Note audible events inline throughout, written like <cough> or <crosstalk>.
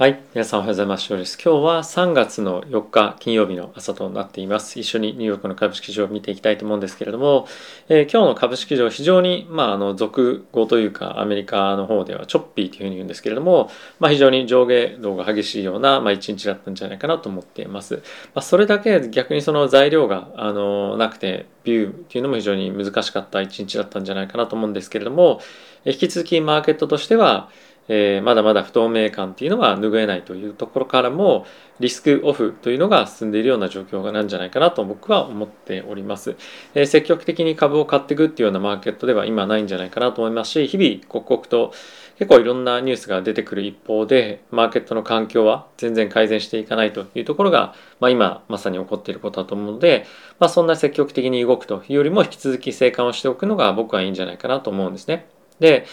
はい。皆さんおはようございます。今日は3月の4日金曜日の朝となっています。一緒にニューヨークの株式市場を見ていきたいと思うんですけれども、えー、今日の株式市場非常に、まあ、あの、続語というか、アメリカの方ではチョッピーというふうに言うんですけれども、まあ、非常に上下動が激しいような、まあ、一日だったんじゃないかなと思っています。まあ、それだけ逆にその材料が、あの、なくて、ビューっていうのも非常に難しかった一日だったんじゃないかなと思うんですけれども、引き続きマーケットとしては、えー、まだまだ不透明感っていうのは拭えないというところからもリスクオフというのが進んでいるような状況なんじゃないかなと僕は思っております、えー、積極的に株を買っていくっていうようなマーケットでは今ないんじゃないかなと思いますし日々刻々と結構いろんなニュースが出てくる一方でマーケットの環境は全然改善していかないというところが、まあ、今まさに起こっていることだと思うので、まあ、そんな積極的に動くというよりも引き続き生還をしておくのが僕はいいんじゃないかなと思うんですね。で、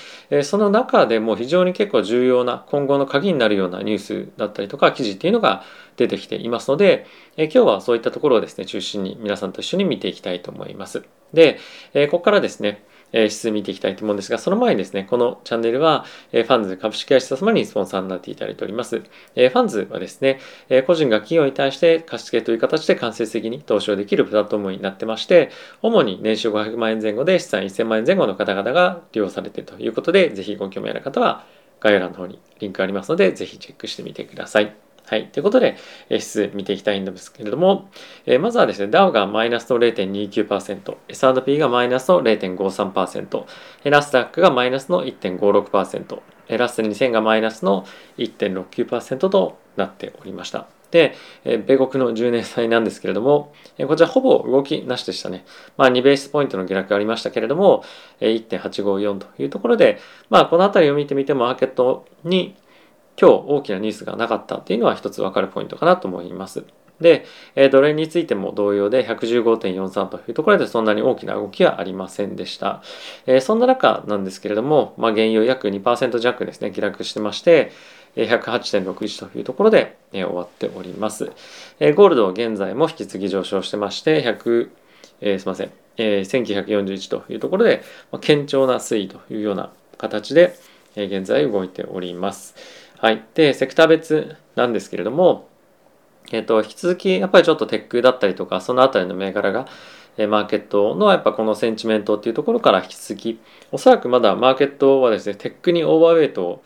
その中でも非常に結構重要な今後の鍵になるようなニュースだったりとか記事っていうのが出てきていますので、今日はそういったところをですね、中心に皆さんと一緒に見ていきたいと思います。で、ここからですね、え指数見ていきたいと思うんですが、その前にですね、このチャンネルは、えファンズ株式会社様にスポンサーになっていただいております。えファンズはですね、え個人が企業に対して貸付という形で間接的に投資をできるプラットフォームになってまして、主に年収500万円前後で資産1000万円前後の方々が利用されているということで、ぜひご興味ある方は概要欄の方にリンクありますので、ぜひチェックしてみてください。はい。ということで、指数見ていきたいんですけれども、えー、まずはですね、ダウがマイナスの0.29%、S&P がマイナスの0.53%、ナスダックがマイナスの1.56%、ラッセル2000がマイナスの1.69%となっておりました。で、え米国の10年債なんですけれども、えこちらほぼ動きなしでしたね。まあ2ベースポイントの下落がありましたけれども、え1.854というところで、まあこの辺りを見てみてもマーケットに今日大きなニュースがなかったっていうのは一つ分かるポイントかなと思います。で、ドル円についても同様で115.43というところでそんなに大きな動きはありませんでした。そんな中なんですけれども、まあ、原油約2%弱ですね、下落してまして、108.61というところで終わっております。ゴールドは現在も引き継ぎ上昇してまして、100、えー、すみません、えー、1941というところで、堅調な推移というような形で、現在動いております。はい。で、セクター別なんですけれども、えっ、と、引き続き、やっぱりちょっとテックだったりとか、そのあたりの銘柄が、えマーケットのやっぱこのセンチメントっていうところから引き続き、おそらくまだマーケットはですね、テックにオーバーウェイトを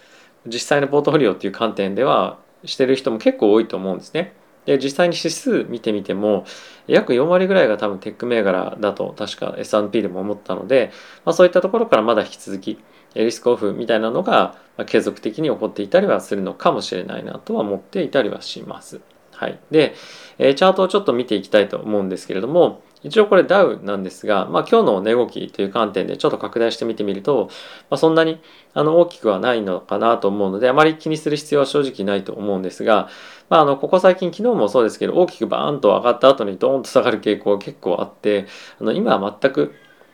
実際のポートフォリオっていう観点ではしてる人も結構多いと思うんですね。で、実際に指数見てみても、約4割ぐらいが多分テック銘柄だと確か S&P でも思ったので、まあ、そういったところからまだ引き続き、エリスクオフみたいなのが継続的に起こっていたりはするのかもしれないなとは思っていたりはします。はい。で、チャートをちょっと見ていきたいと思うんですけれども、一応これダウなんですが、まあ、今日の値動きという観点でちょっと拡大して見てみると、まあ、そんなにあの大きくはないのかなと思うので、あまり気にする必要は正直ないと思うんですが、まあ、あのここ最近昨日もそうですけど、大きくバーンと上がった後にドーンと下がる傾向が結構あって、あの今は全く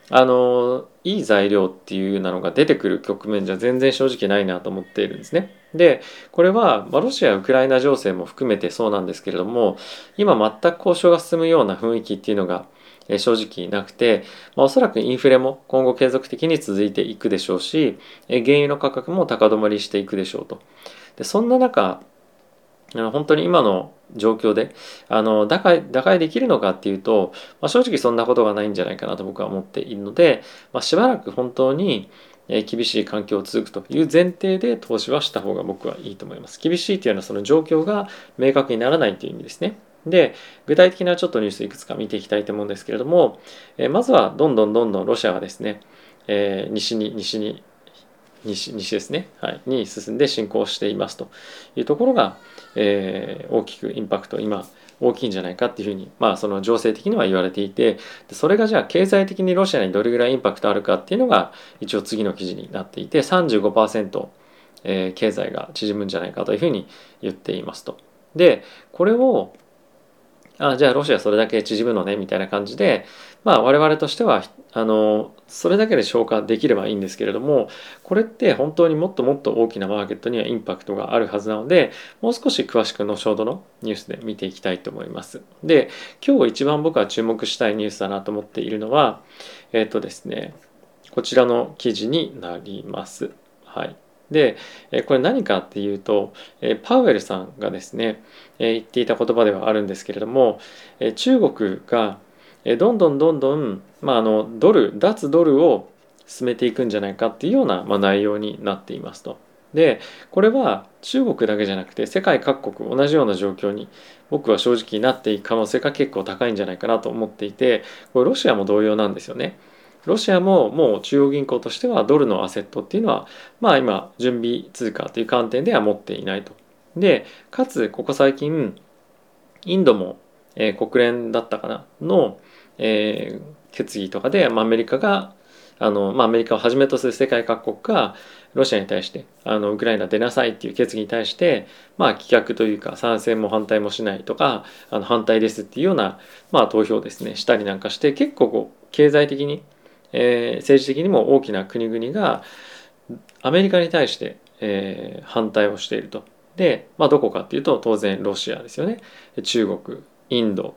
あのいい材料っていうようなのが出てくる局面じゃ全然正直ないなと思っているんですね。でこれは、まあ、ロシア・ウクライナ情勢も含めてそうなんですけれども今全く交渉が進むような雰囲気っていうのが正直なくて、まあ、おそらくインフレも今後継続的に続いていくでしょうし原油の価格も高止まりしていくでしょうと。でそんな中本当に今の状況であの打開打開できるのかっていうと、まあ、正直そんなことがないんじゃないかなと僕は思っているので、まあ、しばらく本当に厳しい環境を続くという前提で投資はした方が僕はいいと思います。厳しいというのはその状況が明確にならないという意味ですね。で、具体的なちょっとニュースいくつか見ていきたいと思うんですけれども、えまずはどんどんどんどんロシアがですね、えー、西に西に西西ですね、はい、に進んで進行していますというところが、えー、大きくインパクト今大きいんじゃないかっていうふうに、まあ、その情勢的には言われていてそれがじゃあ経済的にロシアにどれぐらいインパクトあるかっていうのが一応次の記事になっていて35%、えー、経済が縮むんじゃないかというふうに言っていますと。でこれをあじゃあロシアそれだけ縮むのねみたいな感じでまあ我々としてはあのそれだけで消化できればいいんですけれどもこれって本当にもっともっと大きなマーケットにはインパクトがあるはずなのでもう少し詳しく後ほどのニュースで見ていきたいと思います。で今日一番僕は注目したいニュースだなと思っているのはえっ、ー、とですねこちらの記事になります。はい。でこれ何かっていうとパウエルさんがですね言っていた言葉ではあるんですけれども中国がどんどんどんどん、まあ、あのドル脱ドルを進めていくんじゃないかっていうような、まあ、内容になっていますと。でこれは中国だけじゃなくて世界各国同じような状況に僕は正直なっていく可能性が結構高いんじゃないかなと思っていてこれロシアも同様なんですよね。ロシアももう中央銀行としてはドルのアセットっていうのはまあ今準備通貨という観点では持っていないと。でかつここ最近インドも、えー、国連だったかなの、えー、決議とかで、まあ、アメリカがあの、まあ、アメリカをはじめとする世界各国がロシアに対してあのウクライナ出なさいっていう決議に対して、まあ、棄却というか賛成も反対もしないとかあの反対ですっていうような、まあ、投票ですねしたりなんかして結構こう経済的に、えー、政治的にも大きな国々がアメリカに対して、えー、反対をしていると。で、まあ、どこかっていうと当然ロシアですよね中国インド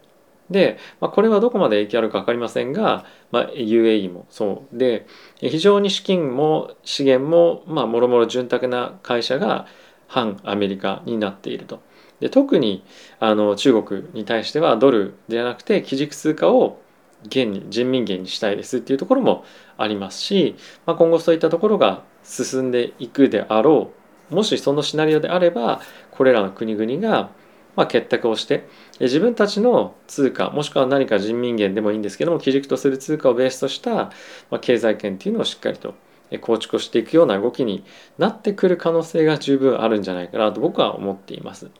で、まあ、これはどこまで影響あるか分かりませんが、まあ、UAE もそうで非常に資金も資源もまあもろもろ潤沢な会社が反アメリカになっていると。で特にあの中国に対してはドルではなくて基軸通貨を元に人民元にしたいですっていうところもありますし、まあ、今後そういったところが進んでいくであろうもしそのシナリオであればこれらの国々がま、結託をして自分たちの通貨もしくは何か人民元でもいいんですけども基軸とする通貨をベースとした、経済圏っていうのをしっかりと構築していくような動きになってくる可能性が十分あるんじゃないかなと僕は思っています。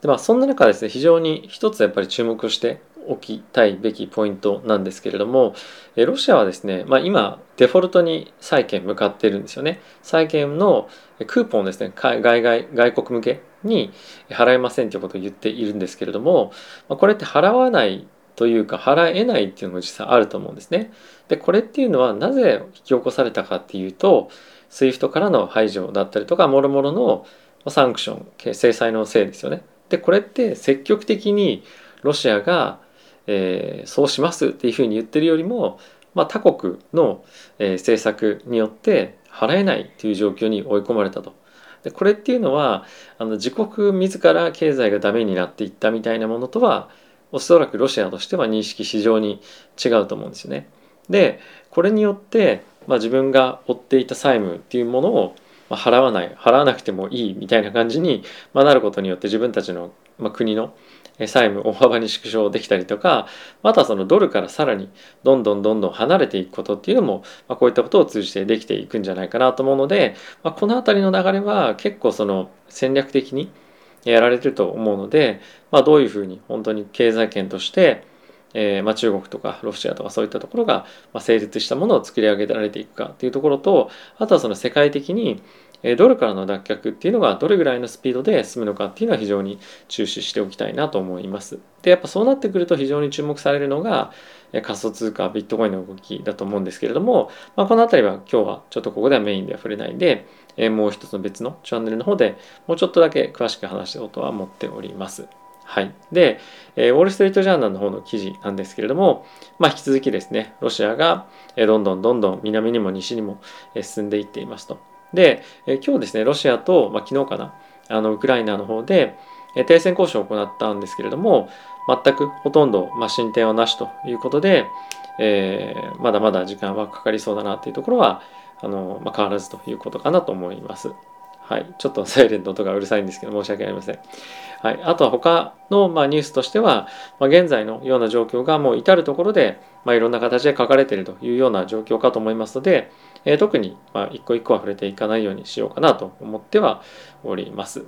でまあ、そんな中ですね非常に一つやっぱり注目しておきたいべきポイントなんですけれどもえロシアはですね、まあ、今デフォルトに債券向かってるんですよね債券のクーポンですね外外外国向けに払えませんということを言っているんですけれどもまこれって払わないというか払えないっていうのも実際あると思うんですね。でこれっていうのはなぜ引き起こされたかっていうと SWIFT からの排除だったりとかもろもろのサンクション制裁のせいですよね。でこれって積極的にロシアが、えー、そうしますっていうふうに言ってるよりも、まあ、他国の、えー、政策によって払えないという状況に追い込まれたと。でこれっていうのはあの自国自ら経済がダメになっていったみたいなものとはおそらくロシアとしては認識非常に違うと思うんですよね。でこれによって、まあ、自分が負っていた債務っていうものを払わない払わなくてもいいみたいな感じにまなることによって自分たちのま国の債務大幅に縮小できたりとかまたそのドルからさらにどんどんどんどん離れていくことっていうのも、ま、こういったことを通じてできていくんじゃないかなと思うので、ま、この辺りの流れは結構その戦略的にやられてると思うので、ま、どういうふうに本当に経済圏としてえーまあ、中国とかロシアとかそういったところが、ま、成立したものを作り上げられていくかっていうところとあとはその世界的にドルからの脱却っていうのがどれぐらいのスピードで進むのかっていうのは非常に注視しておきたいなと思います。でやっぱそうなってくると非常に注目されるのが仮想通貨ビットコインの動きだと思うんですけれども、まあ、この辺りは今日はちょっとここではメインでは触れないでもう一つの別のチャンネルの方でもうちょっとだけ詳しく話したことは思っております。はい。で、えー、ウォール・ストリート・ジャーナルの方の記事なんですけれども、まあ、引き続きですね、ロシアが、どんどんどんどん南にも西にも、進んでいっていますと。で、えー、今日ですね、ロシアと、まあ、昨日かな、あのウクライナの方で、え、停戦交渉を行ったんですけれども、全くほとんど、まあ、進展はなしということで、えー、まだまだ時間はかかりそうだなというところは、あのまあ、変わらずということかなと思います。はい。ちょっと <laughs> サイレントとかうるさいんですけど、申し訳ありません。はい。あとは他の、まあ、ニュースとしては、まあ、現在のような状況がもう至るところで、まあ、いろんな形で書かれているというような状況かと思いますので、えー、特に、まあ、一個一個は触れていかないようにしようかなと思ってはおります。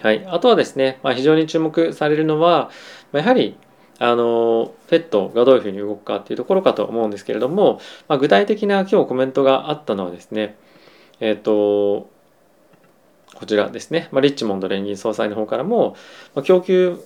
はい。あとはですね、まあ、非常に注目されるのは、やはり、あの、ペットがどういうふうに動くかっていうところかと思うんですけれども、ま、具体的な今日コメントがあったのはですね、えっ、ー、と、こちらですね、まあ、リッチモンド連銀総裁の方からも、まあ、供給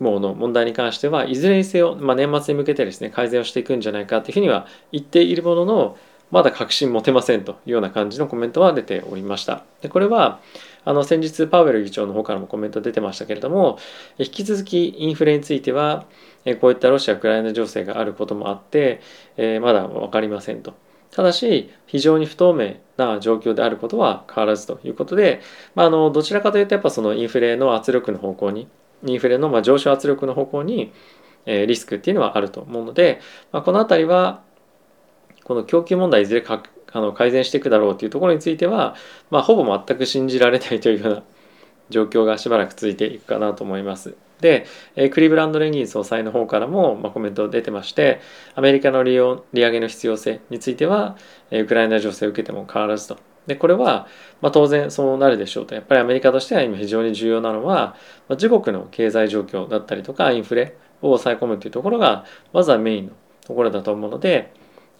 網の問題に関してはいずれにせよ、まあ、年末に向けてですね改善をしていくんじゃないかというふうには言っているもののまだ確信持てませんというような感じのコメントは出ておりました。でこれはあの先日パウエル議長の方からもコメント出てましたけれども引き続きインフレについてはこういったロシア・ウクライナ情勢があることもあってえまだ分かりませんと。ただし非常に不透明な状況であることは変わらずということで、まあ、あのどちらかというとやっぱそのインフレの圧力の方向にインフレのま上昇圧力の方向に、リスクっていうのはあると思うので、まあ、この辺りはこの供給問題いずれかあの改善していくだろうというところについては、まあ、ほぼ全く信じられないというような状況がしばらく続いていくかなと思います。で、えクリーブランド連銀総裁の方からも、まコメント出てましてアメリカの利用利上げの必要性については、えウクライナ情勢を受けても変わらずと。でこれは、まあ、当然そうなるでしょうとやっぱりアメリカとしては今非常に重要なのは、まあ、自国の経済状況だったりとかインフレを抑え込むというところがまずはメインのところだと思うので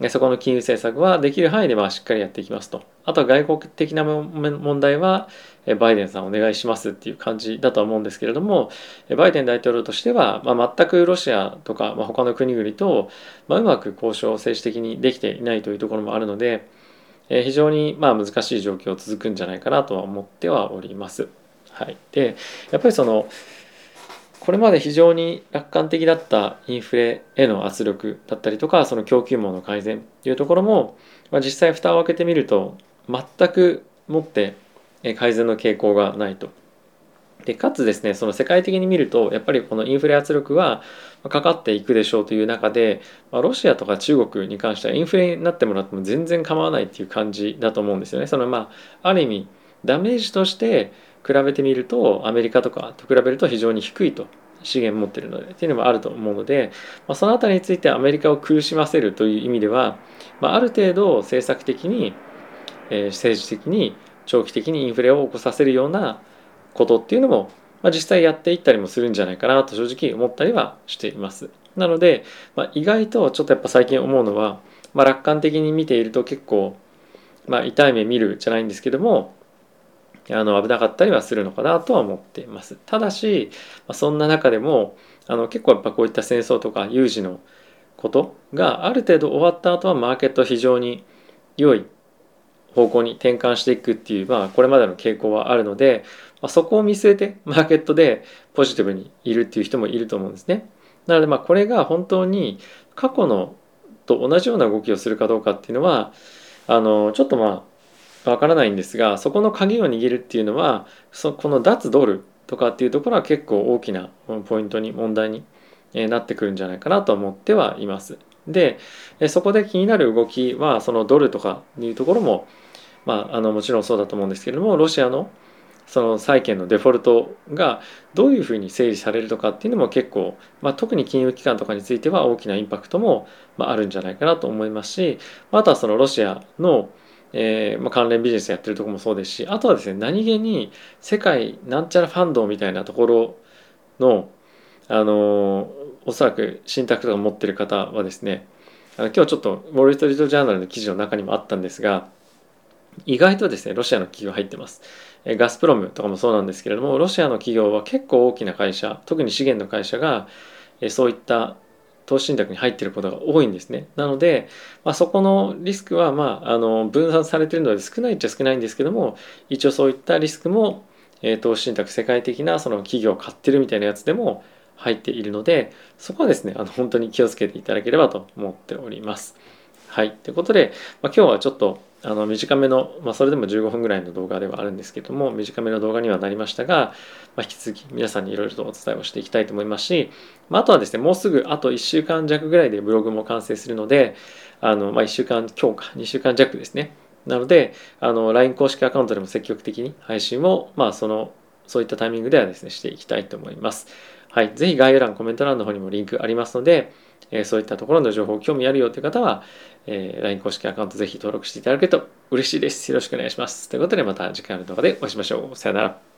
そこの金融政策はできる範囲でまあしっかりやっていきますと。あとは外国的な問題はバイデンさんお願いしますっていう感じだとは思うんですけれどもバイデン大統領としては、まあ、全くロシアとか、まあ、他の国々と、まあ、うまく交渉を政治的にできていないというところもあるので非常にまあ難しい状況続くんじゃないかなとは思ってはおります。はい、でやっぱりそのこれまで非常に楽観的だったインフレへの圧力だったりとかその供給網の改善というところも、まあ、実際蓋を開けてみると全くもって改善の傾向がないと。でかつですねその世界的に見るとやっぱりこのインフレ圧力はかかっていくでしょうという中で、まあ、ロシアとか中国に関してはインフレになってもらっても全然構わないっていう感じだと思うんですよね。そのまあある意味ダメージとして比べてみるとアメリカとかと比べると非常に低いと資源持ってるのでっていうのもあると思うので、まあ、その辺りについてアメリカを苦しませるという意味では、まあ、ある程度政策的に、えー、政治的に長期的にインフレを起こさせるようなことっていうのも、まあ、実際やっていったりもするんじゃないかなと正直思ったりはしています。なので、まあ、意外とちょっとやっぱ最近思うのは、まあ、楽観的に見ていると結構、まあ、痛い目見るじゃないんですけどもあの危なかったりはするのかなとは思っています。ただし、まそんな中でもあの結構やっぱこういった戦争とか有事のことがある程度終わった後はマーケット非常に良い方向に転換していくっていう、まあ、これまでの傾向はあるので、ま、そこを見据えてマーケットでポジティブにいるっていう人もいると思うんですね。なのでまあこれが本当に過去のと同じような動きをするかどうかっていうのはあのちょっとまあわからないんですがそこの鍵を握るっていうのはそこの脱ドルとかっていうところは結構大きなポイントに問題になってくるんじゃないかなと思ってはいます。でそこで気になる動きはそのドルとかいうところも、まあ、あのもちろんそうだと思うんですけれどもロシアのその債券のデフォルトがどういうふうに整理されるとかっていうのも結構、まあ、特に金融機関とかについては大きなインパクトも、まあ、あるんじゃないかなと思いますしあとはそのロシアのえー、まあ、関連ビジネスやってるとこもそうですしあとはですね何気に世界なんちゃらファンドみたいなところのあのー、おそらく信託とか持ってる方はですねあの今日ちょっとウォール・ストリート・ジャーナルの記事の中にもあったんですが意外とですねロシアの企業入ってます。ガスプロムとかもそうなんですけれどもロシアの企業は結構大きな会社特に資源の会社がそういった投資信託に入っていることが多いんですね。なので、まあ、そこのリスクは、まあ、あの分散されているので少ないっちゃ少ないんですけども一応そういったリスクも、えー、投資信託世界的なその企業を買ってるみたいなやつでも入っているのでそこはですねあの本当に気をつけていただければと思っております。はい。ということで、まあ、今日はちょっとあの短めの、まあ、それでも15分ぐらいの動画ではあるんですけども短めの動画にはなりましたが、まあ、引き続き皆さんにいろいろとお伝えをしていきたいと思いますし、まあ、あとはですねもうすぐあと1週間弱ぐらいでブログも完成するのであの、まあ、1週間今日か2週間弱ですねなのであの LINE 公式アカウントでも積極的に配信を、まあ、そのそういったタイミングではですねしていきたいと思います。はい、ぜひ概要欄コメント欄の方にもリンクありますのでえそういったところの情報興味あるよという方は、え LINE 公式アカウントぜひ登録していただけると嬉しいです。よろしくお願いします。ということでまた次回の動画でお会いしましょう。さよなら。